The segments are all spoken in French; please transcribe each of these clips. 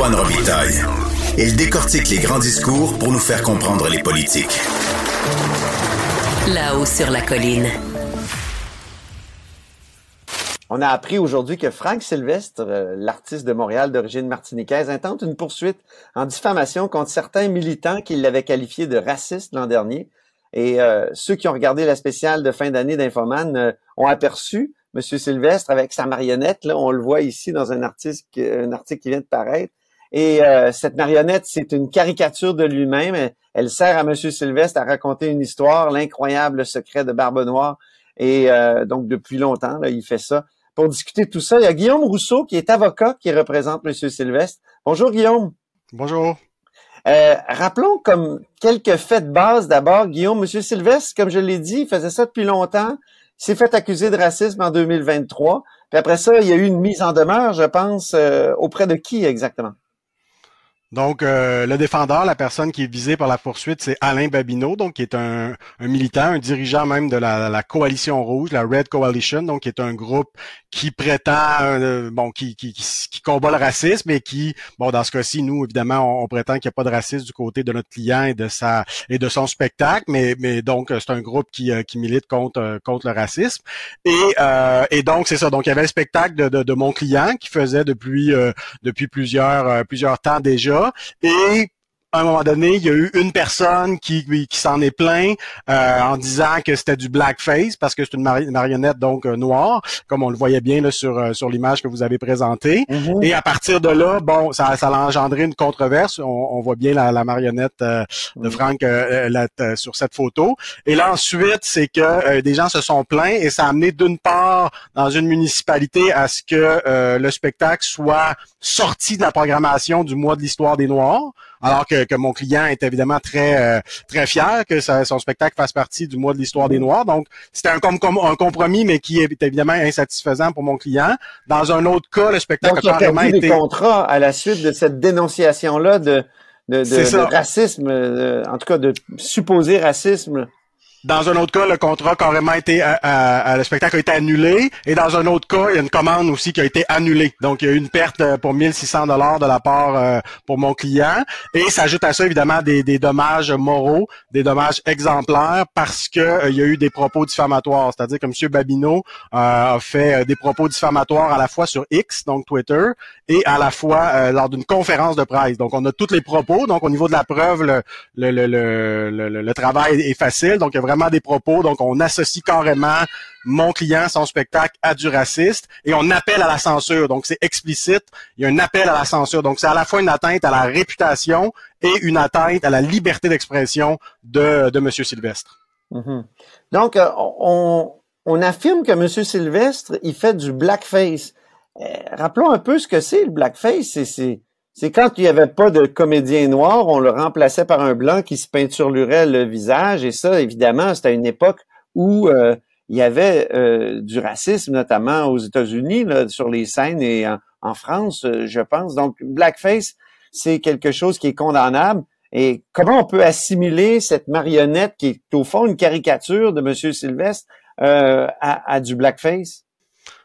Antoine Robitaille. Il décortique les grands discours pour nous faire comprendre les politiques. Là-haut sur la colline. On a appris aujourd'hui que Frank Sylvestre, euh, l'artiste de Montréal d'origine martiniquaise, intente une poursuite en diffamation contre certains militants qui l'avaient qualifié de raciste l'an dernier. Et euh, ceux qui ont regardé la spéciale de fin d'année d'Infoman euh, ont aperçu M. Sylvestre avec sa marionnette. Là, on le voit ici dans un article qui vient de paraître. Et cette marionnette, c'est une caricature de lui-même. Elle, sert à M. Sylvestre à raconter une histoire, l'incroyable secret de Barbe Noire. Et donc, depuis longtemps, là, il fait ça pour discuter de tout ça. Il y a Guillaume Rousseau, qui est avocat, qui représente M. Sylvestre. Bonjour, Guillaume. Bonjour. Euh, rappelons comme quelques faits de base d'abord. Guillaume, M. Sylvestre, comme je l'ai dit, il faisait ça depuis longtemps. Il s'est fait accuser de racisme en 2023. Puis après ça, il y a eu une mise en demeure, je pense, euh, auprès de qui exactement? Donc, euh, le défendeur, la personne qui est visée par la poursuite, c'est Alain Babineau, donc qui est un, militant, un dirigeant même de la, coalition rouge, la Red Coalition, donc qui est un groupe qui prétend, euh, bon, qui, qui, qui, combat le racisme et qui, bon, dans ce cas-ci, nous, évidemment, on, prétend qu'il n'y a pas de racisme du côté de notre client et de sa et de son spectacle, mais, mais donc c'est un groupe qui, euh, qui milite contre contre le racisme. Et, et donc c'est ça. Donc il y avait le spectacle de, de, de mon client qui faisait depuis depuis plusieurs plusieurs temps déjà et à un moment donné, il y a eu une personne qui, qui s'en est plaint euh, en disant que c'était du blackface parce que c'est une marionnette donc euh, noire, comme on le voyait bien là, sur euh, sur l'image que vous avez présentée. Mm-hmm. Et à partir de là, bon, ça, ça a engendré une controverse. On, voit bien la, marionnette de mm. Franck sur cette photo. Et là ensuite, c'est que des gens se sont plaints et ça a amené d'une part dans une municipalité à ce que le spectacle soit sorti de la programmation du mois de l'histoire des Noirs alors que, que, mon client est évidemment très euh, très fier que son spectacle fasse partie du mois de l'histoire des Noirs. Donc, c'était un, un compromis, mais qui est évidemment insatisfaisant pour mon client. Dans un autre cas, le spectacle a carrément été... des contrats à la suite de cette dénonciation-là de, de, de, racisme, en tout cas de supposé racisme. Dans un autre cas, le contrat a été, euh, euh, le spectacle a été annulé. Et dans un autre cas, il y a une commande aussi qui a été annulée. Donc, il y a eu une perte euh, pour 1600 dollars de la part pour mon client. Et s'ajoute à ça, évidemment, des, des, dommages moraux, des dommages exemplaires parce que il y a eu des propos diffamatoires. C'est-à-dire que M. Babineau a fait des propos diffamatoires à la fois sur X, donc Twitter, et à la fois lors d'une conférence de presse. Donc, on a tous les propos. Donc, au niveau de la preuve, le, le, le, le, le travail est facile. Donc, il y a vraiment des propos. Donc, on associe carrément mon client, son spectacle à du raciste et on appelle à la censure. Donc, c'est explicite. Il y a un appel à la censure. Donc, c'est à la fois une atteinte à la réputation et une atteinte à la liberté d'expression de, de M. Sylvestre. Mm-hmm. Donc, euh, on, affirme que M. Sylvestre, il fait du blackface. Euh, rappelons un peu ce que c'est le blackface. C'est c'est quand il n'y avait pas de comédien noir, on le remplaçait par un blanc qui se peinturelurait le visage. Et ça, évidemment, c'était une époque où euh, il y avait euh, du racisme, notamment aux États-Unis, sur les scènes et en, France, euh, je pense. Donc, blackface, c'est quelque chose qui est condamnable. Et comment on peut assimiler cette marionnette qui est au fond une caricature de M. Sylvestre à du blackface?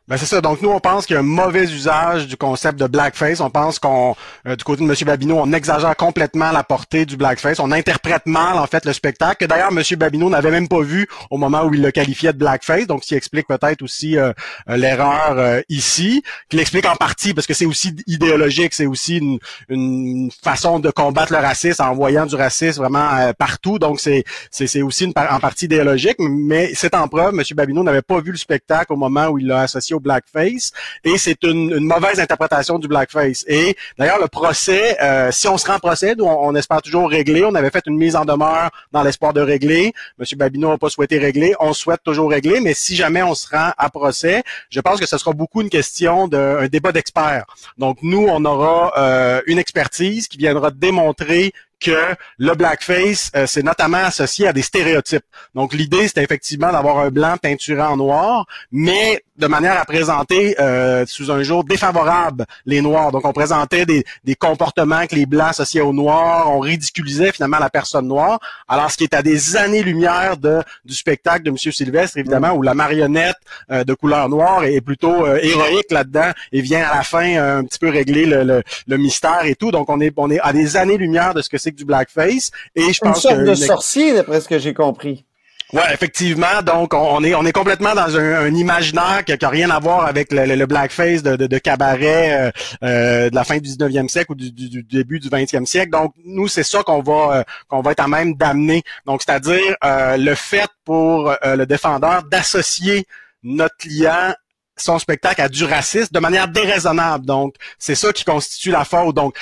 Ben c'est ça. Donc nous, on pense qu'il y a un mauvais usage du concept de blackface. On pense qu'on, euh, du côté de M. Babineau, on exagère complètement la portée du blackface. On interprète mal en fait le spectacle. Que d'ailleurs, M. Babineau n'avait même pas vu au moment où il le qualifiait de blackface. Donc, ce explique peut-être aussi euh, euh, l'erreur ici, qu'il explique en partie parce que c'est aussi idéologique, c'est aussi une, une, façon de combattre le racisme en voyant du racisme vraiment partout. Donc, c'est c'est aussi une, en partie idéologique, mais c'est en preuve. M. Babineau n'avait pas vu le spectacle au moment où il l'a associé au blackface et c'est une, mauvaise interprétation du blackface. Et d'ailleurs, le procès, euh, si on se rend procès, on, on, espère toujours régler. On avait fait une mise en demeure dans l'espoir de régler. Monsieur Babineau n'a pas souhaité régler. On souhaite toujours régler, mais si jamais on se rend à procès, je pense que ce sera beaucoup une question d'un débat d'experts. Donc nous, on aura euh, une expertise qui viendra démontrer que le blackface, euh, c'est notamment associé à des stéréotypes. Donc l'idée, c'est effectivement d'avoir un blanc peinturé en noir, mais de manière à présenter euh, sous un jour défavorable les Noirs. Donc, on présentait des, des comportements que les Blancs associaient aux Noirs, on ridiculisait finalement la personne noire. Alors, ce qui est à des années-lumière de du spectacle de M. Sylvestre, évidemment, où la marionnette euh, de couleur noire est plutôt euh, héroïque là-dedans et vient à la fin un petit peu régler le, le, mystère et tout. Donc, on est on est à des années-lumière de ce que c'est que du blackface. Et je pense une sorte de sorcier, d'après ce que j'ai compris. Ouais, effectivement. Donc, on est on est complètement dans un, imaginaire qui n'a rien à voir avec le, blackface de, de, cabaret euh, euh, de la fin du 19e siècle ou du, début du 20e siècle. Donc, nous, c'est ça qu'on va euh, qu'on va être à même d'amener. Donc, c'est-à-dire le fait pour le défendeur d'associer notre client son spectacle à du racisme de manière déraisonnable. Donc, c'est ça qui constitue la faute. Donc,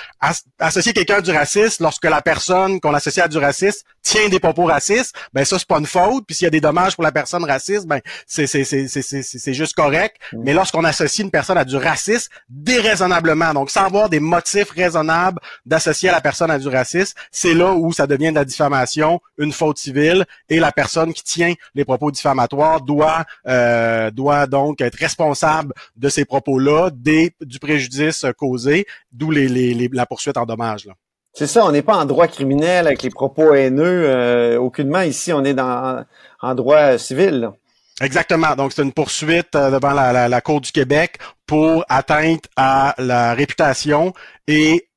associer quelqu'un à du racisme lorsque la personne qu'on associe à du racisme tient des propos racistes, ben ça c'est pas une faute. Puis s'il y a des dommages pour la personne raciste, ben c'est c'est c'est c'est c'est juste correct. Mm. Mais lorsqu'on associe une personne à du racisme déraisonnablement, donc sans avoir des motifs raisonnables d'associer la personne à du racisme, c'est là où ça devient de la diffamation, une faute civile, et la personne qui tient les propos diffamatoires doit euh, doit donc être responsable de ces propos-là, des du préjudice causé, d'où les, les, la poursuite en dommages. Là. C'est ça, on n'est pas en droit criminel avec les propos haineux. Euh, aucunement ici, on est dans en droit civil. Exactement. Donc, c'est une poursuite euh, devant la, la, Cour du Québec pour atteinte à la réputation et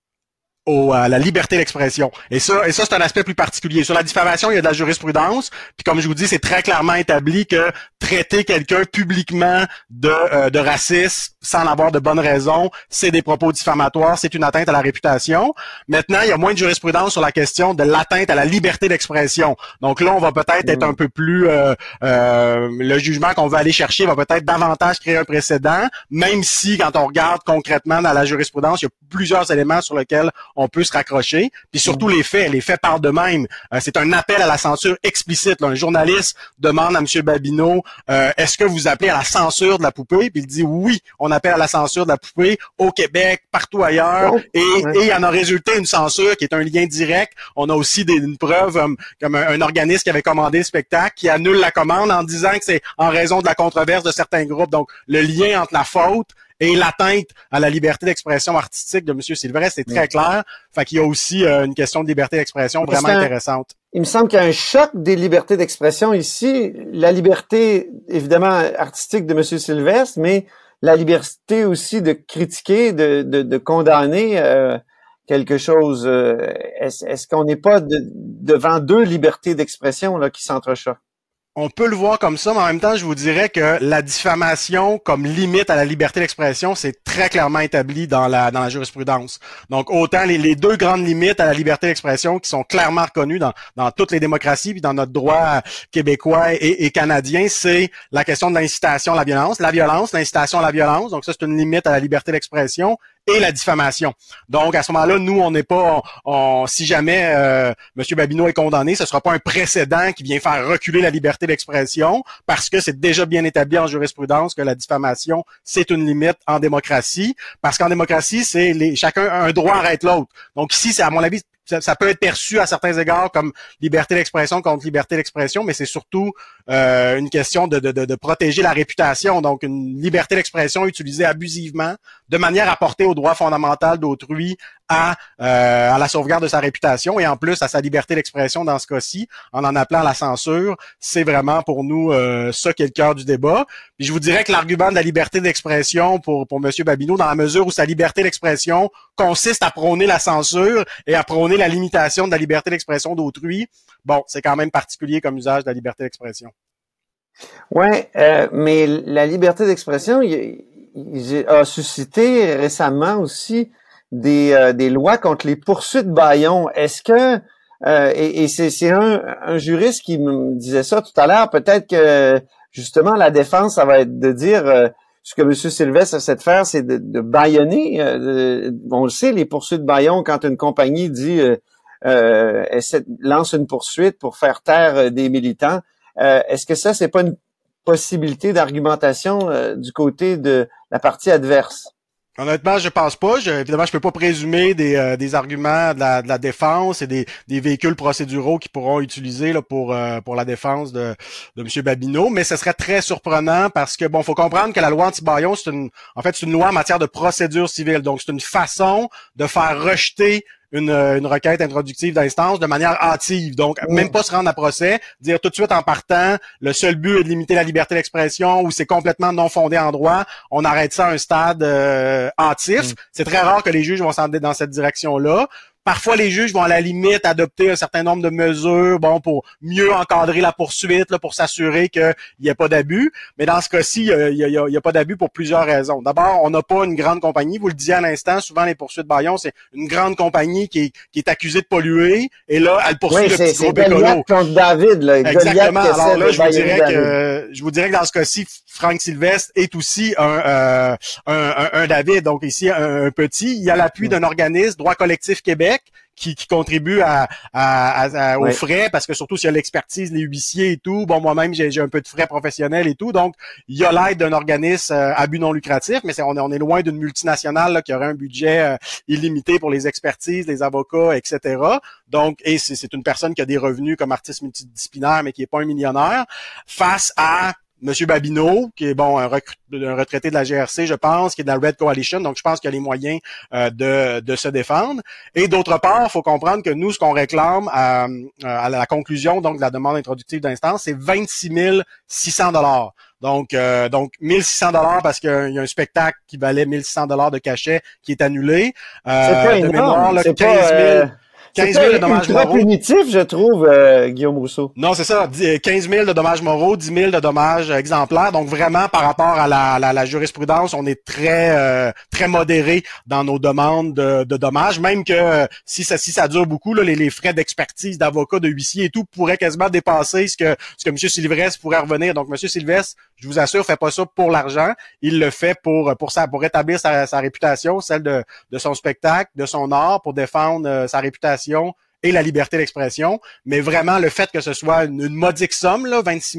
à la liberté d'expression. Et ça, et ça c'est un aspect plus particulier. Sur la diffamation, il y a de la jurisprudence. Puis comme je vous dis, c'est très clairement établi que traiter quelqu'un publiquement de, euh, de racisme sans avoir de bonnes raisons, c'est des propos diffamatoires, c'est une atteinte à la réputation. Maintenant, il y a moins de jurisprudence sur la question de l'atteinte à la liberté d'expression. Donc là, on va peut-être être mm. un peu plus... Euh, euh, le jugement qu'on va aller chercher va peut-être davantage créer un précédent, même si quand on regarde concrètement dans la jurisprudence, il y a plusieurs éléments sur lesquels on peut se raccrocher. Puis surtout les faits, les faits parlent de même. Euh, c'est un appel à la censure explicite. Un journaliste demande à M. Babineau, euh, est-ce que vous appelez à la censure de la poupée? Puis il dit oui, on appelle à la censure de la poupée au Québec, partout ailleurs. Oh, et, il en a résulté une censure qui est un lien direct. On a aussi des, une preuve euh, comme un, organisme qui avait commandé le spectacle qui annule la commande en disant que c'est en raison de la controverse de certains groupes. Donc le lien entre la faute et l'atteinte à la liberté d'expression artistique de M. Sylvestre, c'est très clair. Fait qu'il y a aussi euh, une question de liberté d'expression vraiment intéressante. Il me semble qu'il y a un choc des libertés d'expression ici. La liberté, évidemment, artistique de M. Sylvestre, mais la liberté aussi de critiquer, de, de, de condamner euh, quelque chose. Euh, est-ce qu'on n'est pas devant deux libertés d'expression là qui s'entrechoquent? On peut le voir comme ça, mais en même temps, je vous dirais que la diffamation comme limite à la liberté d'expression, c'est très clairement établi dans la, jurisprudence. Donc, autant les, deux grandes limites à la liberté d'expression qui sont clairement reconnues dans, dans toutes les démocraties, puis dans notre droit québécois et, et canadien, c'est la question de l'incitation à la violence. La violence, l'incitation à la violence, donc ça, c'est une limite à la liberté d'expression et la diffamation. Donc, à ce moment-là, nous, on n'est pas, on, si jamais euh, M. Babineau est condamné, ce sera pas un précédent qui vient faire reculer la liberté d'expression, parce que c'est déjà bien établi en jurisprudence que la diffamation, c'est une limite en démocratie, parce qu'en démocratie, c'est chacun a un droit arrête l'autre. Donc ici, c'est à mon avis ça, peut être perçu à certains égards comme liberté d'expression contre liberté d'expression, mais c'est surtout euh, une question de, de, de, protéger la réputation. Donc, une liberté d'expression utilisée abusivement, de manière à porter au droit fondamental d'autrui à, euh, à la sauvegarde de sa réputation et en plus à sa liberté d'expression dans ce cas-ci, en en appelant à la censure, c'est vraiment pour nous euh, ça qui est le cœur du débat. Puis je vous dirais que l'argument de la liberté d'expression pour, pour M. Babineau, dans la mesure où sa liberté d'expression consiste à prôner la censure et à prôner la limitation de la liberté d'expression d'autrui, bon, c'est quand même particulier comme usage de la liberté d'expression. Oui, euh, mais la liberté d'expression a suscité récemment aussi des, euh, des lois contre les poursuites baillons. Est-ce que euh, et, c'est un, un, juriste qui me disait ça tout à l'heure. Peut-être que justement la défense, ça va être de dire euh, ce que M. Sylvestre essaie de faire, c'est de, de baïonner. on le sait, les poursuites baillons, quand une compagnie dit essaie, lance une poursuite pour faire taire des militants. Est-ce que ça, c'est pas une possibilité d'argumentation du côté de la partie adverse? Honnêtement, je pense pas. Évidemment, je peux pas présumer des, euh, arguments de la, défense et des, véhicules procéduraux qui pourront utiliser euh, pour la défense de, de M. Babineau, mais ce serait très surprenant parce que bon, faut comprendre que la loi anti-baillon, c'est en fait c'est une loi en matière de procédure civile. Donc, c'est une façon de faire rejeter une, euh, une requête introductive d'instance de manière hâtive. Donc, même pas se rendre à procès, dire tout de suite en partant, le seul but est de limiter la liberté d'expression ou c'est complètement non fondé en droit, on arrête ça à un stade euh, hâtif. Mm. C'est très rare que les juges vont s'en dans cette direction-là. Parfois, les juges vont à la limite adopter un certain nombre de mesures, bon, pour mieux encadrer la poursuite, là, pour s'assurer qu'il n'y ait pas d'abus. Mais dans ce cas-ci, il n'y a, pas d'abus pour plusieurs raisons. D'abord, on n'a pas une grande compagnie. Vous le disiez à l'instant, souvent les poursuites Bayon, c'est une grande compagnie qui est, qui est accusée de polluer, et là, elle poursuit le petit groupe écolo. contre David, là. Exactement. Alors là, je vous dirais que je vous dirais que dans ce cas-ci, Franck Sylvestre est aussi un, euh, un, un, David, donc ici un, petit. Il y a l'appui d'un organisme, Droit collectif Québec qui, qui contribue à, à, aux frais parce que surtout s'il y a l'expertise, les huissiers et tout. Bon, moi-même j'ai un peu de frais professionnels et tout, donc il y a l'aide d'un organisme euh, à but non lucratif, mais on, est, on est loin d'une multinationale qui aurait un budget euh, illimité pour les expertises, les avocats, etc. Donc, et c'est une personne qui a des revenus comme artiste multidisciplinaire, mais qui est pas un millionnaire, face à Monsieur Babineau, qui est bon un, retraité de la GRC, je pense, qui est de la Red Coalition, donc je pense qu'il y a les moyens euh, de, de, se défendre. Et d'autre part, il faut comprendre que nous, ce qu'on réclame à, à, la conclusion donc de la demande introductive d'instance, c'est 26 600 dollars. Donc, euh, donc 1600 dollars parce qu'il y a un spectacle qui valait 1600 dollars de cachet qui est annulé. Euh, c'est pas énorme. 15 000. Euh, 15 000 de dommages moraux. punitif, je trouve, euh, Guillaume Rousseau. Non, c'est ça. 15 000 de dommages moraux, 10 000 de dommages exemplaires. Donc vraiment, par rapport à la, la, la jurisprudence, on est très euh, très modéré dans nos demandes de, de dommages. Même que euh, si ça si ça dure beaucoup, là, les, les frais d'expertise, d'avocat, de huissier et tout pourraient quasiment dépasser ce que ce que M. Sylvestre pourrait revenir. Donc M. Sylvestre, je vous assure, fait pas ça pour l'argent. Il le fait pour pour ça, pour rétablir sa, sa réputation, celle de, de son spectacle, de son art, pour défendre sa réputation et la liberté d'expression, mais vraiment le fait que ce soit une, modique somme, là, 26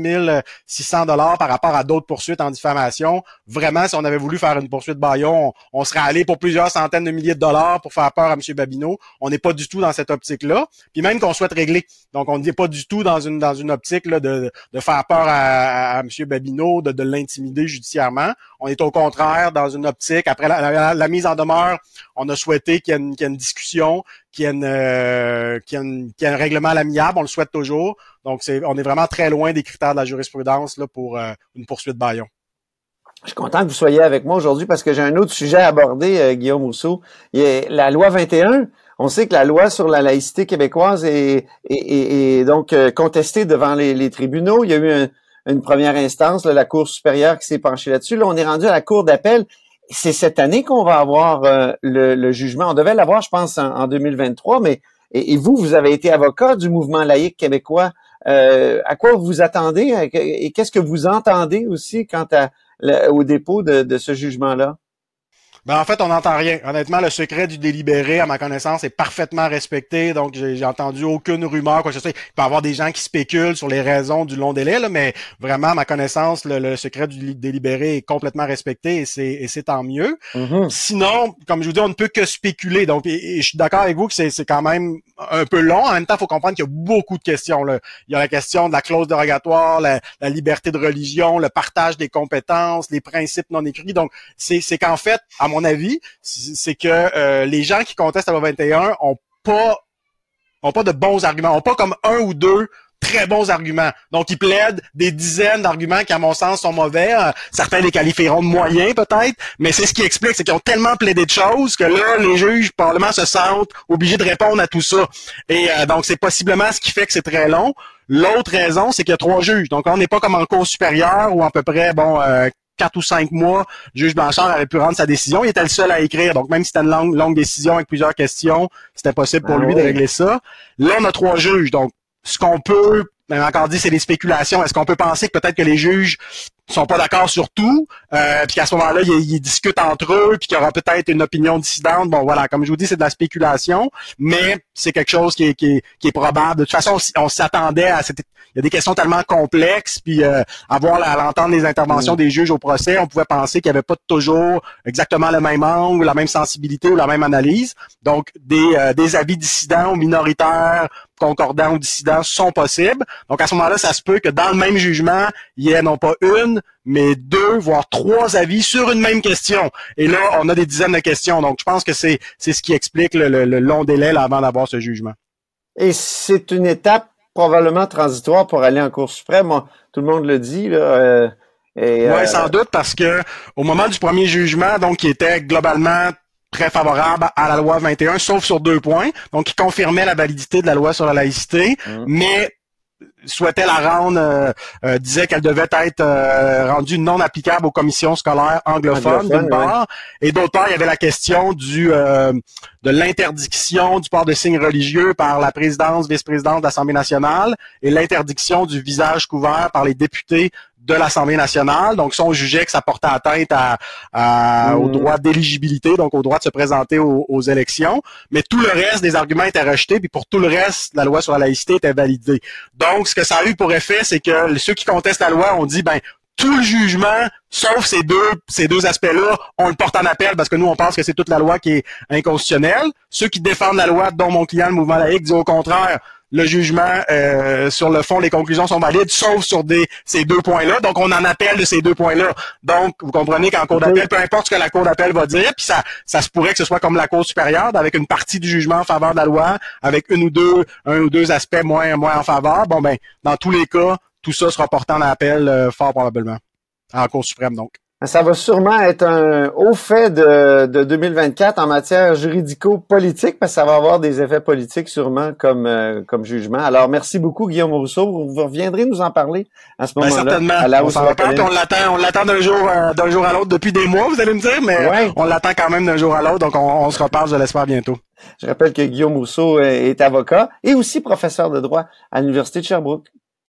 600 dollars par rapport à d'autres poursuites en diffamation, vraiment, si on avait voulu faire une poursuite Bayon, on, serait allé pour plusieurs centaines de milliers de dollars pour faire peur à M. Babineau. On n'est pas du tout dans cette optique-là. Puis même qu'on souhaite régler. Donc, on n'est pas du tout dans une dans une optique là, de, de faire peur à, M. Babineau, de, de l'intimider judiciairement. On est au contraire dans une optique, après la, mise en demeure, on a souhaité qu'il y, ait une discussion, qu'il y, ait euh, un règlement à l'amiable, on le souhaite toujours. Donc, on est vraiment très loin des critères de la jurisprudence pour euh, une poursuite Bayon. Je suis content que vous soyez avec moi aujourd'hui parce que j'ai un autre sujet à aborder, euh, Guillaume Rousseau. La loi 21. On sait que la loi sur la laïcité québécoise est, donc contestée devant les, tribunaux. Il y a eu une première instance, la Cour supérieure qui s'est penchée là-dessus. Là, on est rendu à la Cour d'appel c'est cette année qu'on va avoir euh, le, jugement. On devait l'avoir, je pense, en, 2023, mais et, vous, vous avez été avocat du mouvement laïque québécois. Euh, à quoi vous attendez? Et qu'est-ce que vous entendez aussi quant à, au dépôt de ce jugement-là? Ben, en fait, on n'entend rien. Honnêtement, le secret du délibéré, à ma connaissance, est parfaitement respecté. Donc, j'ai entendu aucune rumeur, quoi que ce soit. Il peut y avoir des gens qui spéculent sur les raisons du long délai, là, mais vraiment, à ma connaissance, le, secret du délibéré est complètement respecté et c'est tant mieux. Mm-hmm. Sinon, comme je vous dis, on ne peut que spéculer. Donc, je suis d'accord avec vous que c'est quand même un peu long. En même temps, il faut comprendre qu'il y a beaucoup de questions. Là. Il y a la question de la clause dérogatoire, la, la liberté de religion, le partage des compétences, les principes non écrits. Donc, c'est qu'en fait, à mon mon avis, c'est que euh, les gens qui contestent la loi 21 ont pas ont pas de bons arguments, ont pas comme un ou deux très bons arguments. Donc, ils plaident des dizaines d'arguments qui, à mon sens, sont mauvais. Euh, certains les qualifieront de moyens, peut-être, mais c'est ce qui explique, c'est qu'ils ont tellement plaidé de choses que là, les juges, probablement, se sentent obligés de répondre à tout ça. Et euh, donc, c'est possiblement ce qui fait que c'est très long. L'autre raison, c'est qu'il y a trois juges. Donc, on n'est pas comme en cours supérieure ou à peu près, bon, quatre ou cinq mois, le juge Blanchard avait pu rendre sa décision. Il était le seul à écrire. Donc, même si c'était une longue, longue décision avec plusieurs questions, c'était possible pour ben lui de régler ça. Là, on a trois juges. Donc, ce qu'on peut même encore dit, c'est des spéculations. Est-ce qu'on peut penser que peut-être que les juges sont pas d'accord sur tout, euh, puis qu'à ce moment-là, ils, discutent entre eux, puis qu'il y aura peut-être une opinion dissidente? Bon, voilà, comme je vous dis, c'est de la spéculation, mais c'est quelque chose qui est, qui, est, probable. De toute façon, on s'attendait à cette... Il y a des questions tellement complexes, puis euh, avoir l'entendre les interventions mm. des juges au procès, on pouvait penser qu'il n'y avait pas toujours exactement le même angle, la même sensibilité ou la même analyse. Donc, des, euh, des avis dissidents ou minoritaires concordants ou dissidents sont possibles. Donc à ce moment-là, ça se peut que dans le même jugement, il y ait non pas une, mais deux, voire trois avis sur une même question. Et là, on a des dizaines de questions. Donc je pense que c'est c'est ce qui explique le, long délai avant d'avoir ce jugement. Et c'est une étape probablement transitoire pour aller en Cour suprême. Tout le monde le dit. Là, euh, oui, euh, sans doute, parce que au moment du premier jugement, donc qui était globalement très favorable à la loi 21, sauf sur deux points. Donc, qui confirmait la validité de la loi sur la laïcité, mmh. mais souhaitait la rendre, euh, euh, disait qu'elle devait être euh, rendue non applicable aux commissions scolaires anglophones, d'une part, et d'autre part, il y avait la question du de l'interdiction du port de signes religieux par la présidence, vice-présidence de l'Assemblée nationale et l'interdiction du visage couvert par les députés de l'Assemblée nationale. Donc, si on jugeait que ça portait atteinte à, au mm. droit d'éligibilité, donc au droit de se présenter aux, élections. Mais tout le reste des arguments étaient rejetés, puis pour tout le reste, la loi sur la laïcité était validée. Donc, ce que ça a eu pour effet, c'est que ceux qui contestent la loi ont dit, ben, tout le jugement, sauf ces deux, ces deux aspects-là, on le porte en appel parce que nous, on pense que c'est toute la loi qui est inconstitutionnelle. Ceux qui défendent la loi, dont mon client, le mouvement laïque, dit au contraire, le jugement euh, sur le fond, les conclusions sont valides, sauf sur ces deux points-là. Donc, on en appelle de ces deux points-là. Donc, vous comprenez qu'en cour d'appel, peu importe ce que la cour d'appel va dire, puis ça, ça se pourrait que ce soit comme la cour supérieure, avec une partie du jugement en faveur de la loi, avec une ou deux, un ou deux aspects moins, moins en faveur. Bon, ben, dans tous les cas, tout ça sera porté en appel euh, fort probablement. En Cour suprême, donc. Ça va sûrement être un haut fait de, de 2024 en matière juridico-politique, parce que ça va avoir des effets politiques sûrement comme, euh, comme jugement. Alors, merci beaucoup, Guillaume Rousseau. Vous reviendrez nous en parler à ce ben, moment-là. certainement. on l'attend, on l'attend d'un jour, euh, d'un jour à l'autre depuis des mois, vous allez me dire, mais on l'attend quand même d'un jour à l'autre, donc on, on se reparle, je l'espère, bientôt. Je rappelle que Guillaume Rousseau est avocat et aussi professeur de droit à l'Université de Sherbrooke.